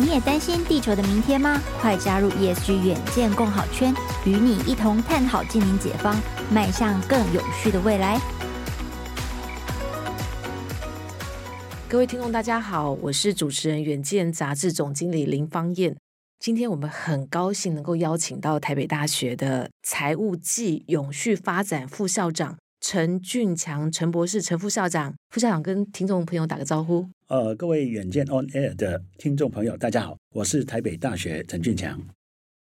你也担心地球的明天吗？快加入 ESG 远见共好圈，与你一同探讨净零解方，迈向更永续的未来。各位听众，大家好，我是主持人远见杂志总经理林芳燕。今天我们很高兴能够邀请到台北大学的财务暨永续发展副校长陈俊强陈博士陈副校长，副校长跟听众朋友打个招呼。呃，各位远见 On Air 的听众朋友，大家好，我是台北大学陈俊强。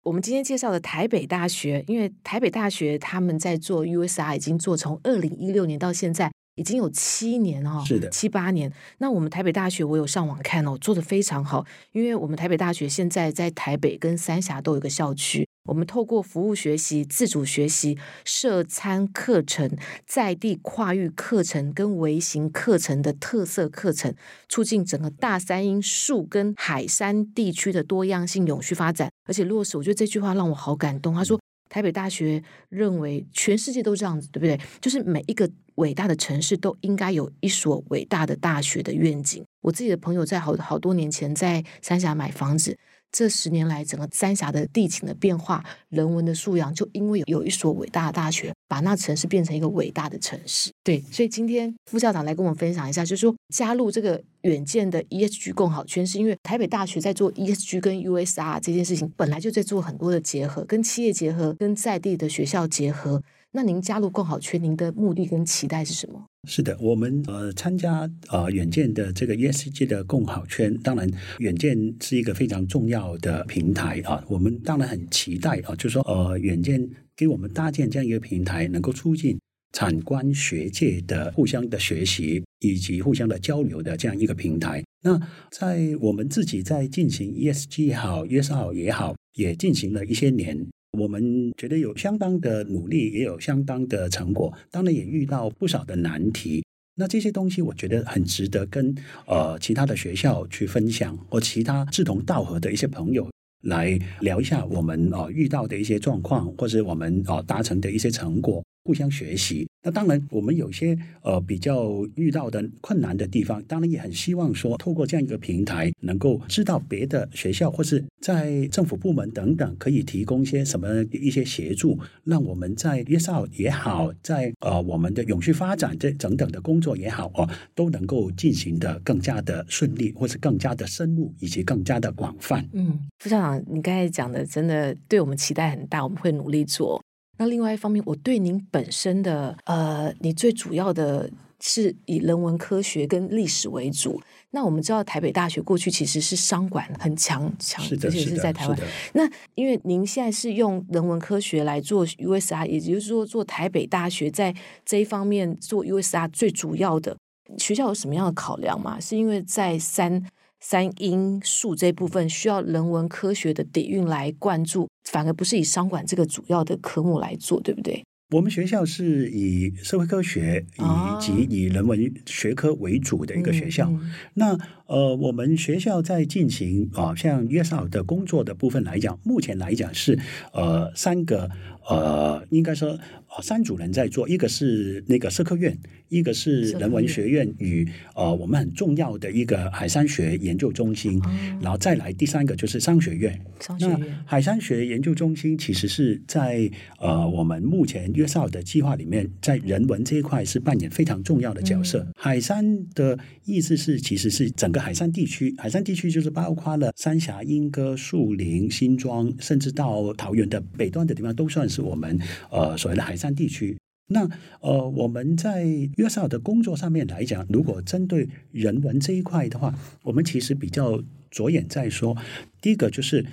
我们今天介绍的台北大学，因为台北大学他们在做 USR 已经做从二零一六年到现在已经有七年哦，是的，七八年。那我们台北大学我有上网看哦，做得非常好，因为我们台北大学现在在台北跟三峡都有一个校区。我们透过服务学习、自主学习、社餐课程、在地跨域课程跟微型课程的特色课程，促进整个大三英树跟海山地区的多样性永续发展，而且落实。我觉得这句话让我好感动。他说，台北大学认为全世界都这样子，对不对？就是每一个伟大的城市都应该有一所伟大的大学的愿景。我自己的朋友在好好多年前在三峡买房子。这十年来，整个三峡的地形的变化、人文的素养，就因为有一所伟大的大学，把那城市变成一个伟大的城市。对，所以今天副校长来跟我们分享一下，就是说加入这个远见的 ESG 共好圈，是因为台北大学在做 ESG 跟 USR 这件事情，本来就在做很多的结合，跟企业结合，跟在地的学校结合。那您加入共好圈，您的目的跟期待是什么？是的，我们呃参加呃远见的这个 ESG 的共好圈，当然远见是一个非常重要的平台啊，我们当然很期待啊，就是说呃远见给我们搭建这样一个平台，能够促进产官学界的互相的学习以及互相的交流的这样一个平台。那在我们自己在进行 ESG 也好，USR 也好，也进行了一些年。我们觉得有相当的努力，也有相当的成果，当然也遇到不少的难题。那这些东西，我觉得很值得跟呃其他的学校去分享，或其他志同道合的一些朋友来聊一下我们呃遇到的一些状况，或者我们呃达成的一些成果。互相学习。那当然，我们有些呃比较遇到的困难的地方，当然也很希望说，透过这样一个平台，能够知道别的学校或是在政府部门等等，可以提供些什么一些协助，让我们在 ESG 也好，在呃我们的永续发展这等等的工作也好哦，都能够进行得更加的顺利，或是更加的深入，以及更加的广泛。嗯，副校长，你刚才讲的真的对我们期待很大，我们会努力做。那另外一方面，我对您本身的呃，你最主要的是以人文科学跟历史为主。那我们知道台北大学过去其实是商管很强强，而且是在台湾。那因为您现在是用人文科学来做 USR，也就是说做台北大学在这一方面做 USR 最主要的学校有什么样的考量吗？是因为在三三因素这部分需要人文科学的底蕴来灌注，反而不是以商管这个主要的科目来做，对不对？我们学校是以社会科学以及以人文学科为主的一个学校。哦嗯、那呃，我们学校在进行啊，像 USR 的工作的部分来讲，目前来讲是呃三个呃，应该说。三组人在做，一个是那个社科院，一个是人文学院与呃我们很重要的一个海山学研究中心，嗯、然后再来第三个就是商学院。商学院。那海山学研究中心其实是在呃我们目前 USR 的计划里面，在人文这一块是扮演非常重要的角色。嗯、海山的意思是其实是整个海山地区，海山地区就是包括了三峡、莺歌、树林、新庄，甚至到桃园的北端的地方，都算是我们呃所谓的海。山地区，那呃，我们在约瑟的工作上面来讲，如果针对人文这一块的话，我们其实比较着眼在说，第一个就是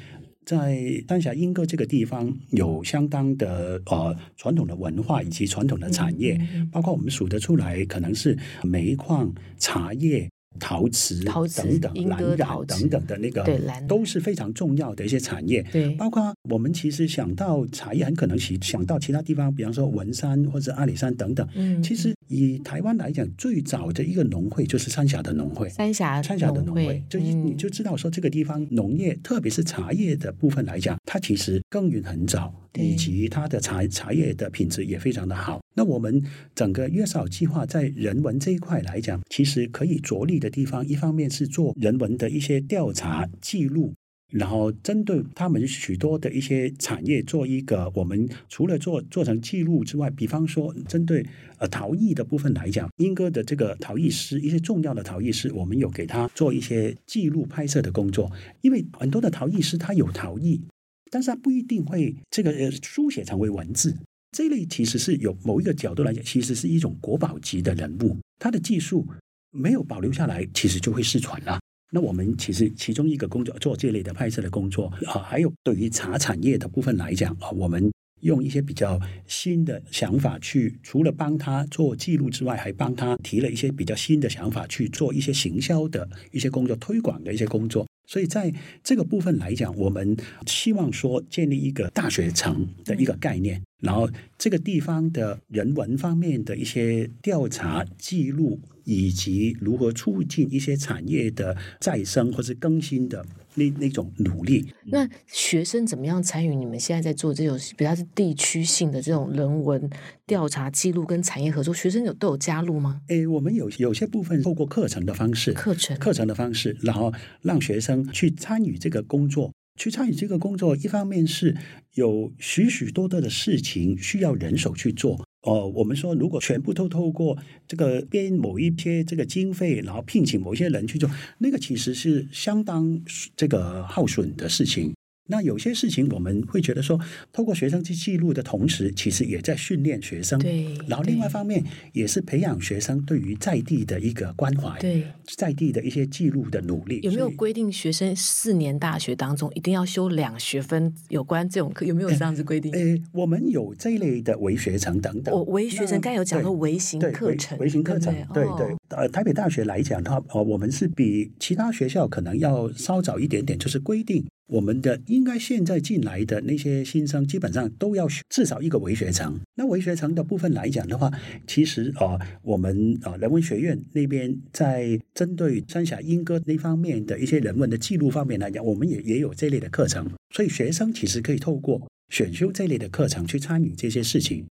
在丹霞英歌这个地方有相当的呃传统的文化以及传统的产业，包括我们数得出来，可能是煤矿、茶叶。陶瓷、陶瓷等等、蓝染等等的那个，都是非常重要的一些产业。对，包括我们其实想到茶叶，很可能想想到其他地方，比方说文山或者阿里山等等。嗯，其实以台湾来讲，最早的一个农会就是三峡的农会。三峡，三峡的农会，就你就知道说这个地方农业，特别是茶叶的部分来讲，它其实耕耘很早，以及它的茶茶叶的品质也非常的好。那我们整个月嫂计划在人文这一块来讲，其实可以着力的地方，一方面是做人文的一些调查记录。然后针对他们许多的一些产业做一个，我们除了做做成记录之外，比方说针对呃陶艺的部分来讲，英哥的这个陶艺师，一些重要的陶艺师，我们有给他做一些记录拍摄的工作。因为很多的陶艺师他有陶艺，但是他不一定会这个呃书写成为文字。这类其实是有某一个角度来讲，其实是一种国宝级的人物，他的技术没有保留下来，其实就会失传了。那我们其实其中一个工作做这类的拍摄的工作啊，还有对于茶产业的部分来讲啊，我们用一些比较新的想法去，除了帮他做记录之外，还帮他提了一些比较新的想法去做一些行销的一些工作、推广的一些工作。所以在这个部分来讲，我们希望说建立一个大学城的一个概念，然后这个地方的人文方面的一些调查记录。以及如何促进一些产业的再生或是更新的那那种努力。那学生怎么样参与？你们现在在做这种比较是地区性的这种人文调查记录跟产业合作，学生有都有加入吗？诶，我们有有些部分透过课程的方式，课程课程的方式，然后让学生去参与这个工作，去参与这个工作。一方面是有许许多多的事情需要人手去做。呃，我们说，如果全部都透过这个编某一些这个经费，然后聘请某一些人去做，那个其实是相当这个耗损的事情。那有些事情我们会觉得说，透过学生去记录的同时，其实也在训练学生。对。然后另外一方面，也是培养学生对于在地的一个关怀。对。在地的一些记录的努力。有没有规定学生四年大学当中一定要修两学分有关这种课？有没有这样子规定？诶，我们有这一类的微学程等等。我微学程刚有讲到微型课程。微型课程。对对，对。呃，台北大学来讲的话，呃，我们是比其他学校可能要稍早一点点，就是规定。我们的应该现在进来的那些新生，基本上都要至少一个文学城。那文学城的部分来讲的话，其实啊、我们啊、人文学院那边在针对三峡莺歌那方面的一些人文的记录方面来讲，我们也也有这类的课程，所以学生其实可以透过选修这类的课程去参与这些事情。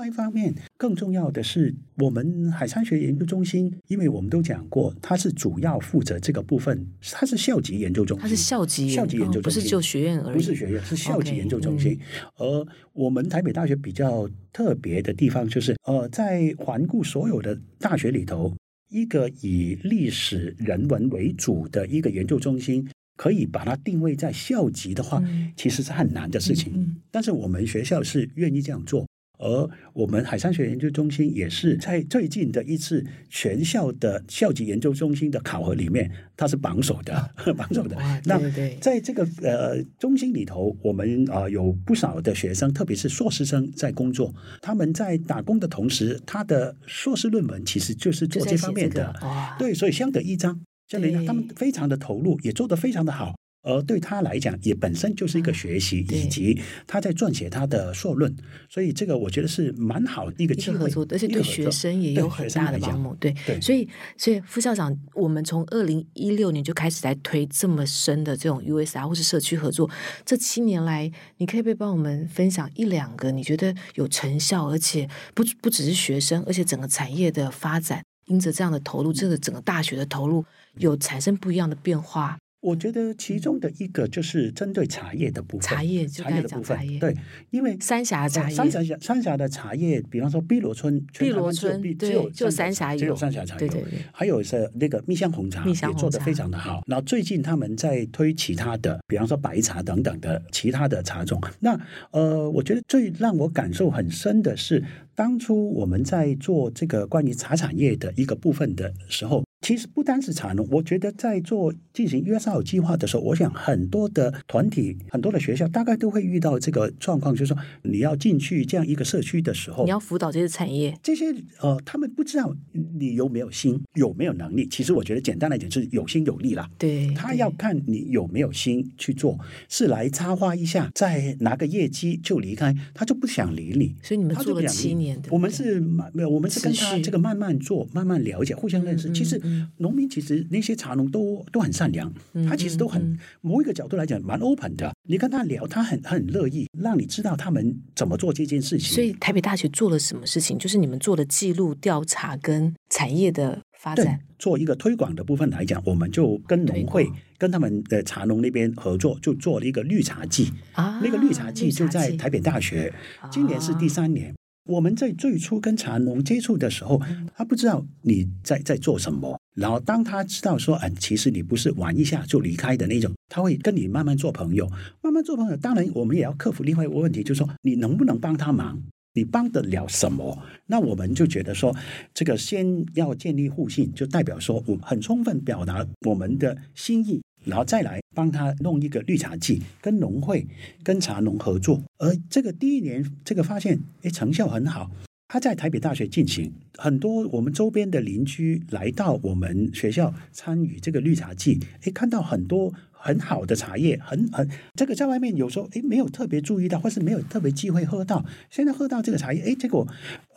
那另外一方面，更重要的是，我们海山学研究中心，因为我们都讲过，它是主要负责这个部分，它是校级研究中心，它是校级校级研究中心，不是就学院而已，不是学院，是校级研究中心。Okay, 而我们台北大学比较特别的地方，就是呃，在环顾所有的大学里头，一个以历史人文为主的一个研究中心，可以把它定位在校级的话，嗯、其实是很难的事情。嗯嗯、但是我们学校是愿意这样做。而我们海山学研究中心也是在最近的一次全校的校级研究中心的考核里面，它是榜首的，榜首的。那在这个呃中心里头，我们啊、呃、有不少的学生，特别是硕士生在工作。他们在打工的同时，他的硕士论文其实就是做这方面的。对，所以相得益彰，相得益彰，他们非常的投入，也做得非常的好。而对他来讲，也本身就是一个学习，以及他在撰写他的硕论，所以这个我觉得是蛮好的一个机会，合作，而且对学生也有很大的帮助。对，对，所以，所以副校长，我们从二零一六年就开始在推这么深的这种 USR 或是社区合作，这七年来，你可以不可以帮我们分享一两个你觉得有成效，而且不不只是学生，而且整个产业的发展，因着这样的投入，这个整个大学的投入，有产生不一样的变化。我觉得其中的一个就是针对茶叶的部分，茶叶茶叶的部分，对，因为三峡茶叶，三峡三峡的茶叶，比方说碧螺春，碧螺春，只有就三峡有，只有三峡茶叶，对对对，还有是那个蜜香红茶，也做得非常的好。然后最近他们在推其他的，比方说白茶等等的其他的茶种。那呃，我觉得最让我感受很深的是，当初我们在做这个关于茶产业的一个部分的时候。其实不单是茶农，我觉得在做进行 USR 计划的时候，我想很多的团体、很多的学校大概都会遇到这个状况，就是说你要进去这样一个社区的时候，你要辅导这些产业，这些呃，他们不知道你有没有心，有没有能力。其实我觉得简单来讲是有心有力啦。对，他要看你有没有心去做，是来插花一下，再拿个业绩就离开，他就不想理你。所以你们做了七年的，我们是慢没有，我们是跟他这个慢慢做，慢慢了解，互相认识。嗯、其实。农民其实那些茶农都都很善良，他其实都很某一个角度来讲蛮 open 的。你跟他聊，他很很乐意让你知道他们怎么做这件事情。所以台北大学做了什么事情？就是你们做的记录调查跟产业的发展，做一个推广的部分来讲，我们就跟农会跟他们的茶农那边合作，就做了一个绿茶季啊。那个绿茶季就在台北大学，今年是第三年。我们在最初跟茶农接触的时候，他不知道你在在做什么。然后当他知道说，嗯，其实你不是玩一下就离开的那种，他会跟你慢慢做朋友，慢慢做朋友。当然，我们也要克服另外一个问题，就是说你能不能帮他忙，你帮得了什么？那我们就觉得说，这个先要建立互信，就代表说我很充分表达我们的心意。然后再来帮他弄一个绿茶季，跟农会、跟茶农合作。而这个第一年，这个发现，哎，成效很好。他在台北大学进行，很多我们周边的邻居来到我们学校参与这个绿茶季，哎，看到很多。很好的茶叶，很很这个在外面有时候诶没有特别注意到，或是没有特别机会喝到。现在喝到这个茶叶，诶，结果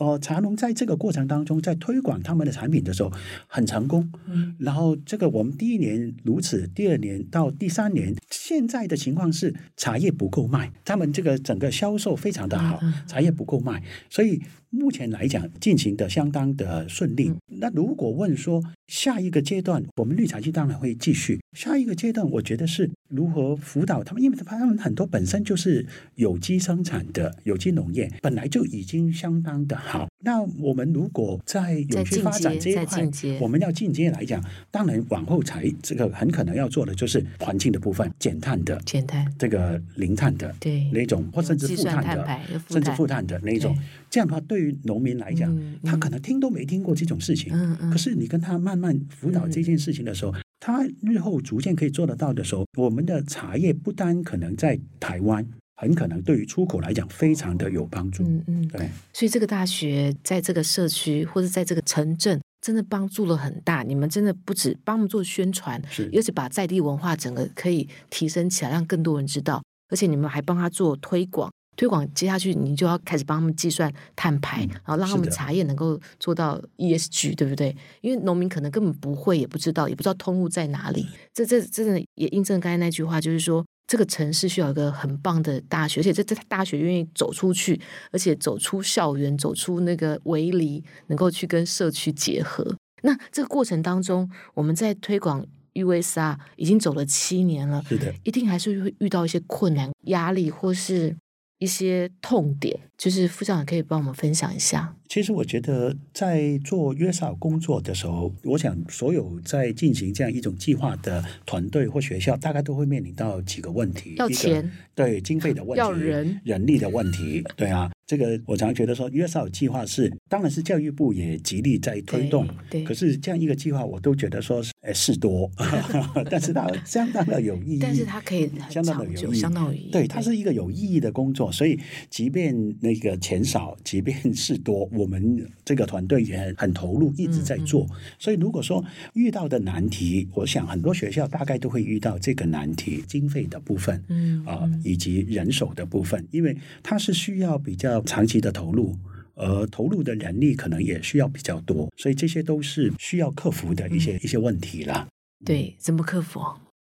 呃茶农在这个过程当中，在推广他们的产品的时候很成功。嗯，然后这个我们第一年如此，第二年到第三年，现在的情况是茶叶不够卖，他们这个整个销售非常的好，茶叶不够卖，所以。目前来讲，进行的相当的顺利。那如果问说下一个阶段，我们绿茶季当然会继续。下一个阶段，我觉得是如何辅导他们，因为他们很多本身就是有机生产的有机农业，本来就已经相当的好。那我们如果在永续发展这一块，我们要进阶来讲，当然往后才这个很可能要做的就是环境的部分，减碳的，减碳。这个零碳的，对。那种或甚至负碳的，甚至负碳的那种。这样的话，对于农民来讲，他可能听都没听过这种事情，可是你跟他慢慢辅导这件事情的时候，他日后逐渐可以做得到的时候，我们的茶叶不单可能在台湾。很可能对于出口来讲非常的有帮助。嗯嗯，对。所以这个大学在这个社区或者在这个城镇，真的帮助了很大。你们真的不止帮我们做宣传，是，而且把在地文化整个可以提升起来，让更多人知道。而且你们还帮他做推广，推广接下去你就要开始帮他们计算碳排，嗯，然后让他们茶叶能够做到 ESG，对不对？因为农民可能根本不会，也不知道，也不知道通路在哪里。这这真的也印证刚才那句话，就是说。这个城市需要一个很棒的大学，而且这这大学愿意走出去，而且走出校园，走出那个围篱，能够去跟社区结合。那这个过程当中，我们在推广 USR 已经走了七年了，是的，一定还是会遇到一些困难、压力，或是一些痛点。就是副校长可以帮我们分享一下。其实我觉得在做 USR 工作的时候，我想所有在进行这样一种计划的团队或学校，大概都会面临到几个问题：要钱，对经费的问题；要人，人力的问题。对啊，这个我常常觉得说 USR 计划是，当然是教育部也极力在推动。对，对可是这样一个计划，我都觉得说是诶事多，但是它相当的有意义。但是它可以相当的有意义，相当有意义。对，它是一个有意义的工作，所以即便那。个钱少，即便是多，我们这个团队也很投入，一直在做。嗯嗯、所以，如果说遇到的难题，我想很多学校大概都会遇到这个难题：经费的部分，嗯啊、呃，以及人手的部分，因为它是需要比较长期的投入，而投入的人力可能也需要比较多，所以这些都是需要克服的一些、嗯、一些问题啦。对，怎么克服？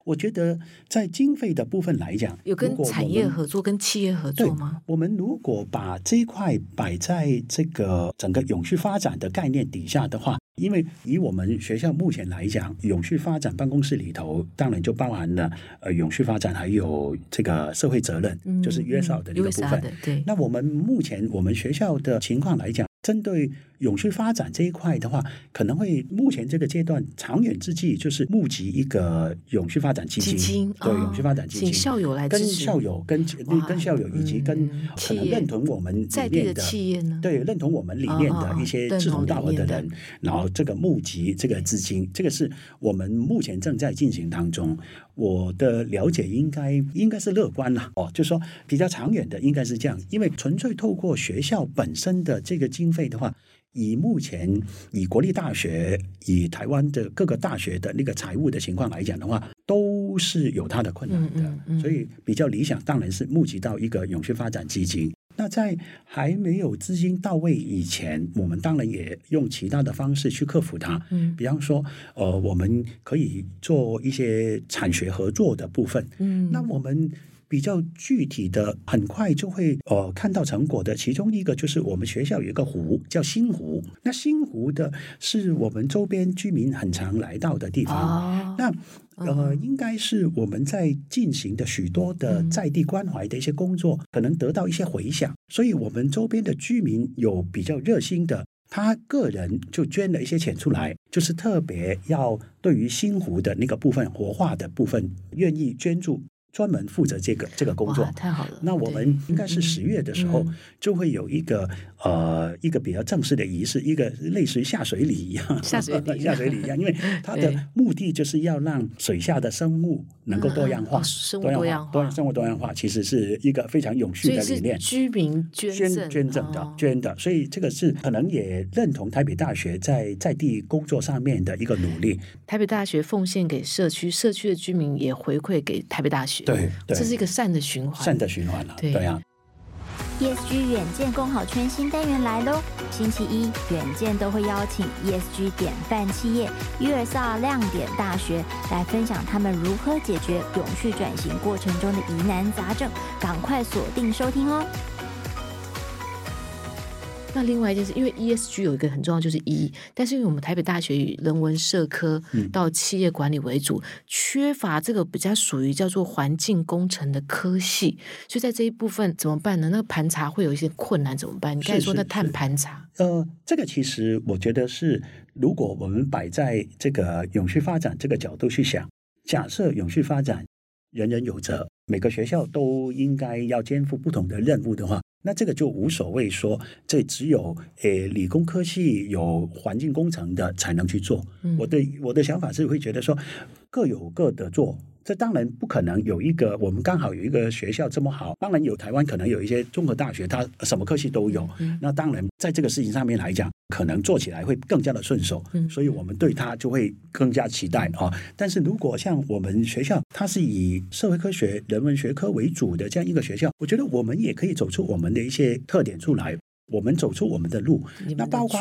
我觉得在经费的部分来讲，有跟产业合作、跟企业合作吗？我们如果把这一块摆在这个整个永续发展的概念底下的话，因为以我们学校目前来讲，永续发展办公室里头当然就包含了呃永续发展，还有这个社会责任，嗯、就是 USR 的一个部分。对。那我们目前我们学校的情况来讲，针对永续发展这一块的话，可能会目前这个阶段长远之计就是募集一个永续发展基金，基金对、哦、永续发展基金，校友来跟校友跟跟校友以及跟可能认同我们理念的，的企业呢，对认同我们理念的一些志同道合的人，然后这个募集这个资金，这个是我们目前正在进行当中。我的了解应该应该是乐观了哦，就是说比较长远的应该是这样，因为纯粹透过学校本身的这个经费的话。以目前以国立大学、以台湾的各个大学的那个财务的情况来讲的话，都是有它的困难的。嗯嗯嗯、所以比较理想当然是募集到一个永续发展基金，那在还没有资金到位以前，我们当然也用其他的方式去克服它。嗯，比方说，呃，我们可以做一些产学合作的部分。嗯，那我们。比较具体的，很快就会呃看到成果的。其中一个就是我们学校有一个湖叫新湖，那新湖的是我们周边居民很常来到的地方。哦、那呃，应该是我们在进行的许多的在地关怀的一些工作，可能得到一些回响。所以我们周边的居民有比较热心的，他个人就捐了一些钱出来，就是特别要对于新湖的那个部分活化的部分，愿意捐助。专门负责这个这个工作，太好了。那我们应该是十月的时候，就会有一个、嗯、呃一个比较正式的仪式，一个类似于下水礼一样，下水礼。下水礼一样，因为它的目的就是要让水下的生物能够多样化，嗯、生物多样化，多样生物多样化，其实是一个非常永续的理念。居民捐捐捐赠的、哦、捐的，所以这个是可能也认同台北大学在在地工作上面的一个努力。台北大学奉献给社区，社区的居民也回馈给台北大学。对，对，这是一个善的循环，善的循环了。对呀。ESG 远见共好圈新单元来喽！星期一，远见都会邀请 ESG 典范企业 USR 亮点大学来分享他们如何解决永续转型过程中的疑难杂症，赶快锁定收听哦！那另外一件事，因为 ESG 有一个很重要，就是 E，但是因为我们台北大学以人文社科到企业管理为主，嗯、缺乏这个比较属于叫做环境工程的科系，所以在这一部分怎么办呢？那个盘查会有一些困难，怎么办？你刚才说那碳盘查，呃，这个其实我觉得是，如果我们摆在这个永续发展这个角度去想，假设永续发展人人有责，每个学校都应该要肩负不同的任务的话。那这个就无所谓说，这只有诶理工科系有环境工程的才能去做。嗯、我的我的想法是会觉得说，各有各的做。这当然不可能有一个，我们刚好有一个学校这么好。当然有台湾可能有一些综合大学，它什么科系都有。那当然在这个事情上面来讲，可能做起来会更加的顺手。嗯所以我们对它就会更加期待啊。但是如果像我们学校，它是以社会科学、人文学科为主的这样一个学校，我觉得我们也可以走出我们的一些特点出来。我们走出我们的路，那包括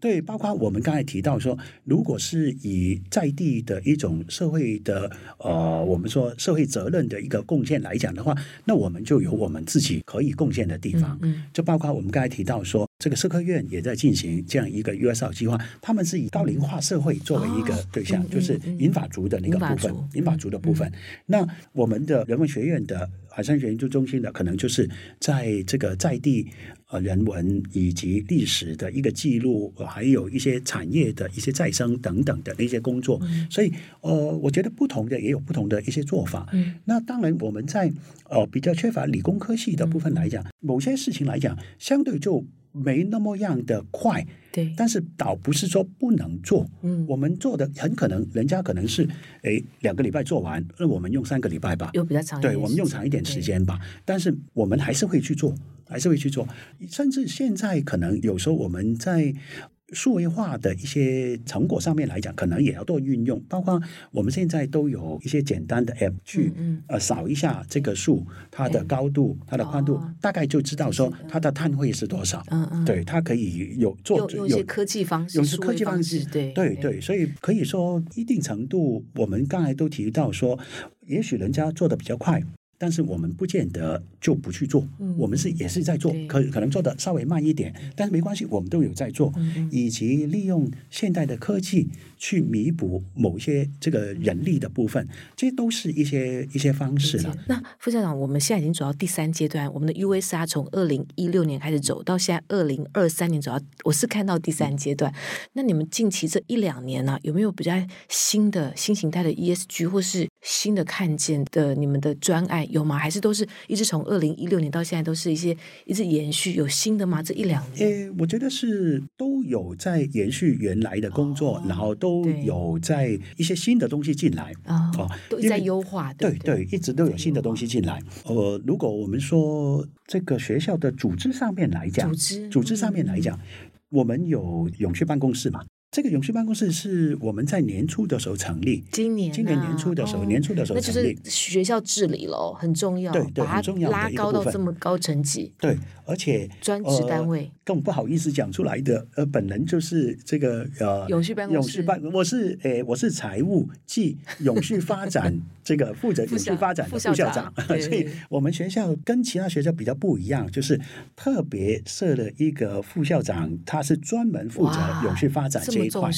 对，包括我们刚才提到说，如果是以在地的一种社会的呃，我们说社会责任的一个贡献来讲的话，那我们就有我们自己可以贡献的地方。嗯，就包括我们刚才提到说，这个社科院也在进行这样一个 USR 计划，他们是以高龄化社会作为一个对象，就是银发族的那个部分，银发族的部分。那我们的人文学院的海山学研究中心的，可能就是在这个在地。呃，人文以及历史的一个记录，还有一些产业的一些再生等等的那些工作，嗯、所以呃，我觉得不同的也有不同的一些做法。嗯，那当然我们在呃比较缺乏理工科系的部分来讲，嗯、某些事情来讲，相对就没那么样的快。对，但是倒不是说不能做。嗯，我们做的很可能人家可能是哎两个礼拜做完，那我们用三个礼拜吧，又比较长，对，我们用长一点时间吧。但是我们还是会去做。还是会去做，甚至现在可能有时候我们在数位化的一些成果上面来讲，可能也要多运用。包括我们现在都有一些简单的 App 去呃扫一下这个树，它的高度、它的宽度，大概就知道说它的碳汇是多少。嗯嗯，对，它可以有做有一些科技方式，有些科技方式，对对对，所以可以说一定程度，我们刚才都提到说，也许人家做的比较快。但是我们不见得就不去做，嗯、我们是也是在做，可可能做的稍微慢一点，但是没关系，我们都有在做，嗯、以及利用现代的科技去弥补某些这个人力的部分，这些都是一些一些方式了。那副校长，我们现在已经走到第三阶段，我们的 USR 从二零一六年开始走到现在二零二三年走到，我是看到第三阶段。嗯、那你们近期这一两年呢、啊，有没有比较新的新形态的 ESG 或是新的看见的你们的专案？有吗？还是都是一直从二零一六年到现在都是一些一直延续？有新的吗？这一两年？诶，我觉得是都有在延续原来的工作，哦、然后都有在一些新的东西进来哦，哦都在优化。对对，对，一直都有新的东西进来。呃，如果我们说这个学校的组织上面来讲，组织组织上面来讲，嗯、我们有永续办公室嘛？这个永续办公室是我们在年初的时候成立，今年、啊、今年年初的时候，哦、年初的时候成立，那就是学校治理喽，很重要，对对，很重要拉高到这么高层级，对，而且专职单位、呃、更不好意思讲出来的，呃，本人就是这个呃永续办公室，永续办，我是诶，我是财务暨永续发展 这个负责永续发展的副校长，校长 所以我们学校跟其他学校比较不一样，就是特别设了一个副校长，他是专门负责永续发展这一块，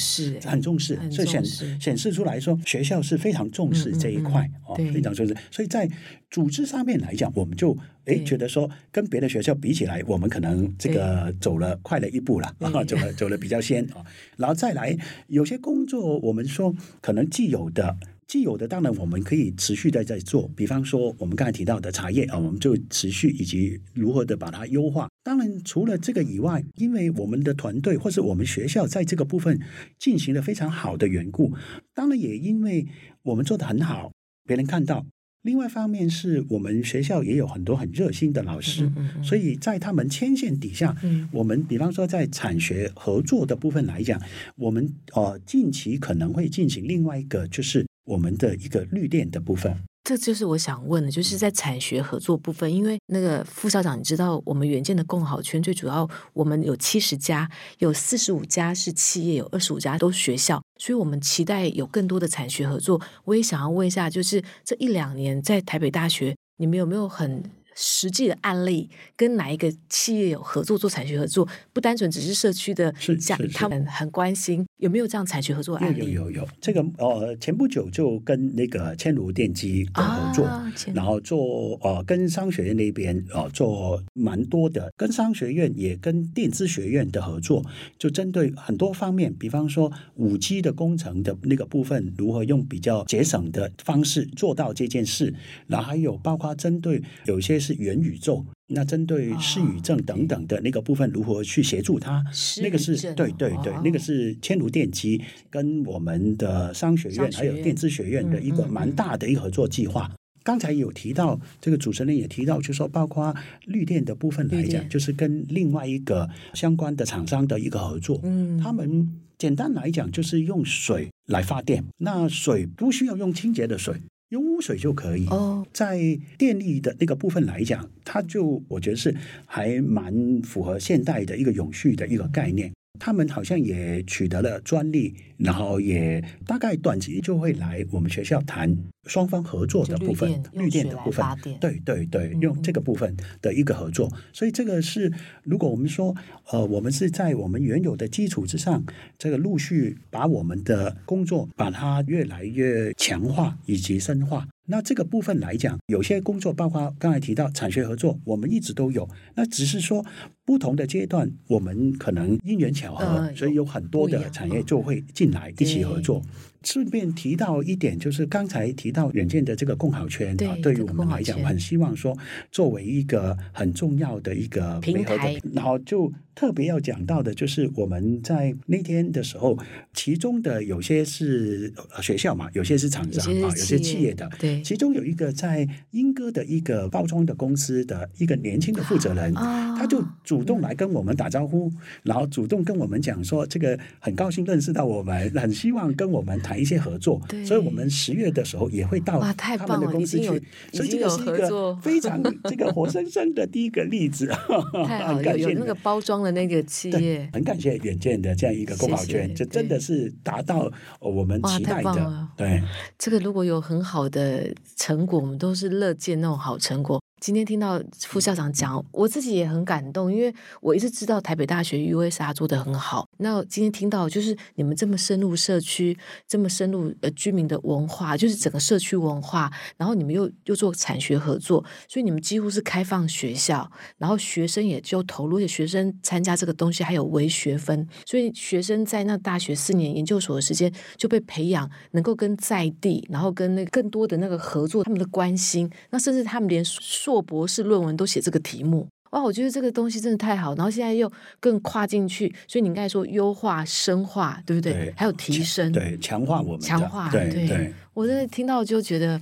很重视，所以显显示出来说学校是非常重视这一块哦，非常重视。所以在组织上面来讲，我们就诶觉得说跟别的学校比起来，我们可能这个走了快了一步了啊，走了走了比较先啊，然后再来有些工作，我们说可能既有的。既有的当然我们可以持续的在做，比方说我们刚才提到的茶叶啊，我们就持续以及如何的把它优化。当然除了这个以外，因为我们的团队或是我们学校在这个部分进行了非常好的缘故，当然也因为我们做的很好，别人看到。另外一方面是我们学校也有很多很热心的老师，嗯嗯嗯、所以在他们牵线底下，嗯、我们比方说在产学合作的部分来讲，我们呃近期可能会进行另外一个就是。我们的一个绿电的部分，这就是我想问的，就是在产学合作部分，因为那个副校长，你知道我们援建的共好圈最主要，我们有七十家，有四十五家是企业，有二十五家都是学校，所以我们期待有更多的产学合作。我也想要问一下，就是这一两年在台北大学，你们有没有很实际的案例跟哪一个企业有合作做产学合作，不单纯只是社区的，是他们很关心有没有这样产学合作案例？有有有有，这个呃前不久就跟那个千如电机的合作，啊、然后做呃跟商学院那边呃做蛮多的，跟商学院也跟电子学院的合作，就针对很多方面，比方说五 G 的工程的那个部分，如何用比较节省的方式做到这件事，然后还有包括针对有些。是元宇宙，那针对失语症等等的那个部分，如何去协助他？那个是对对对，那个是千如电机跟我们的商学院还有电子学院的一个蛮大的一个合作计划。刚才有提到，这个主持人也提到，就是说包括绿电的部分来讲，就是跟另外一个相关的厂商的一个合作。嗯，他们简单来讲就是用水来发电，那水不需要用清洁的水。用污水就可以。哦，在电力的那个部分来讲，它就我觉得是还蛮符合现代的一个永续的一个概念。他们好像也取得了专利，然后也大概短期就会来我们学校谈双方合作的部分，绿电的部分，对对对，用这个部分的一个合作。嗯、所以这个是，如果我们说，呃，我们是在我们原有的基础之上，这个陆续把我们的工作把它越来越强化以及深化。那这个部分来讲，有些工作包括刚才提到产学合作，我们一直都有。那只是说不同的阶段，我们可能因缘巧合，呃、所以有很多的产业就会进来一起合作。顺便提到一点，就是刚才提到软件的这个共好圈啊，对于我们来讲，我很希望说作为一个很重要的一个平台，然后就特别要讲到的，就是我们在那天的时候，其中的有些是学校嘛，有些是厂商啊，有些企业的，对，其中有一个在英歌的一个包装的公司的一个年轻的负责人，他就主动来跟我们打招呼，然后主动跟我们讲说，这个很高兴认识到我们，很希望跟我们谈。一些合作，所以我们十月的时候也会到他们的公司去，所以这个是一个非常 这个活生生的第一个例子。太好了，有那个包装的那个企业，很感谢远见的这样一个公保圈，这真的是达到我们期待的。对，这个如果有很好的成果，我们都是乐见那种好成果。今天听到副校长讲，我自己也很感动，因为我一直知道台北大学 USR 做得很好。那今天听到就是你们这么深入社区，这么深入呃居民的文化，就是整个社区文化，然后你们又又做产学合作，所以你们几乎是开放学校，然后学生也就投入，而且学生参加这个东西还有微学分，所以学生在那大学四年研究所的时间就被培养，能够跟在地，然后跟那更多的那个合作，他们的关心，那甚至他们连。硕博士论文都写这个题目哇，我觉得这个东西真的太好，然后现在又更跨进去，所以你应该说优化、深化，对不对？对，还有提升，对，强化我们，强化，对对。对我真的听到就觉得，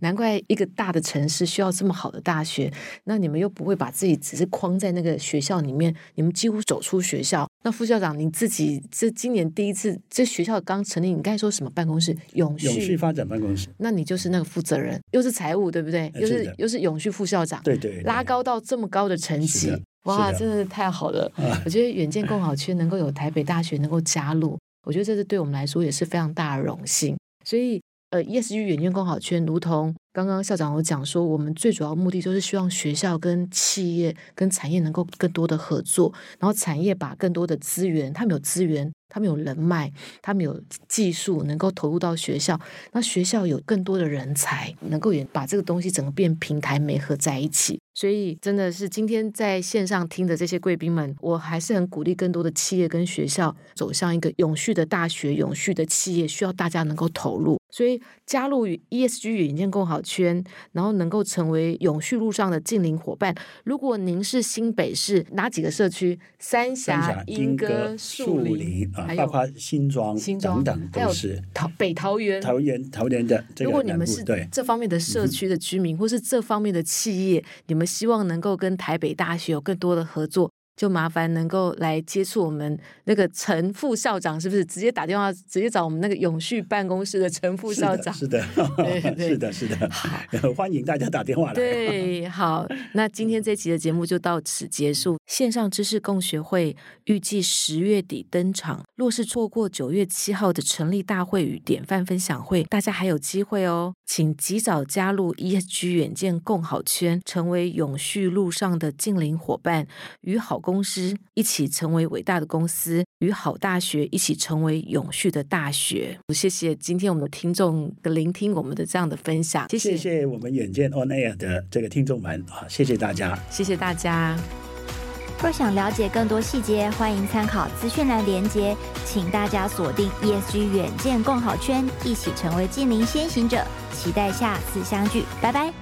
难怪一个大的城市需要这么好的大学。那你们又不会把自己只是框在那个学校里面，你们几乎走出学校，那副校长，你自己这今年第一次，这学校刚成立，你刚才说什么办公室？永续永续发展办公室。那你就是那个负责人，又是财务，对不对？又是，是又是永续副校长，对，对对，拉高到这么高的层级，哇，真的是太好了！啊、我觉得远见共好圈能够有台北大学能够加入，我觉得这是对我们来说也是非常大的荣幸。所以，呃，ESG 远见共好圈，如同刚刚校长有讲说，我们最主要目的就是希望学校跟企业跟产业能够更多的合作，然后产业把更多的资源，他们有资源。他们有人脉，他们有技术，能够投入到学校。那学校有更多的人才，能够也把这个东西整个变平台媒合在一起。所以，真的是今天在线上听的这些贵宾们，我还是很鼓励更多的企业跟学校走向一个永续的大学、永续的企业，需要大家能够投入。所以，加入 ESG 远见共好圈，然后能够成为永续路上的近邻伙伴。如果您是新北市哪几个社区？三峡、莺歌、树林。包括新庄、新庄等等都是桃北桃园、桃园、桃园的。如果你们是这方面的社区的居民，或是这方面的企业，你们希望能够跟台北大学有更多的合作。就麻烦能够来接触我们那个陈副校长，是不是直接打电话直接找我们那个永续办公室的陈副校长？是的 是的，是的。好，欢迎大家打电话来。对，好，那今天这期的节目就到此结束。线上知识共学会预计十月底登场，若是错过九月七号的成立大会与典范分享会，大家还有机会哦，请及早加入 ESG 远见共好圈，成为永续路上的近邻伙伴，与好。公司一起成为伟大的公司，与好大学一起成为永续的大学。谢谢今天我们的听众的聆听，我们的这样的分享。谢谢，谢谢我们远见 On Air 的这个听众们啊，谢谢大家，谢谢大家。若想了解更多细节，欢迎参考资讯栏连接，请大家锁定 ESG 远见共好圈，一起成为净零先行者。期待下次相聚，拜拜。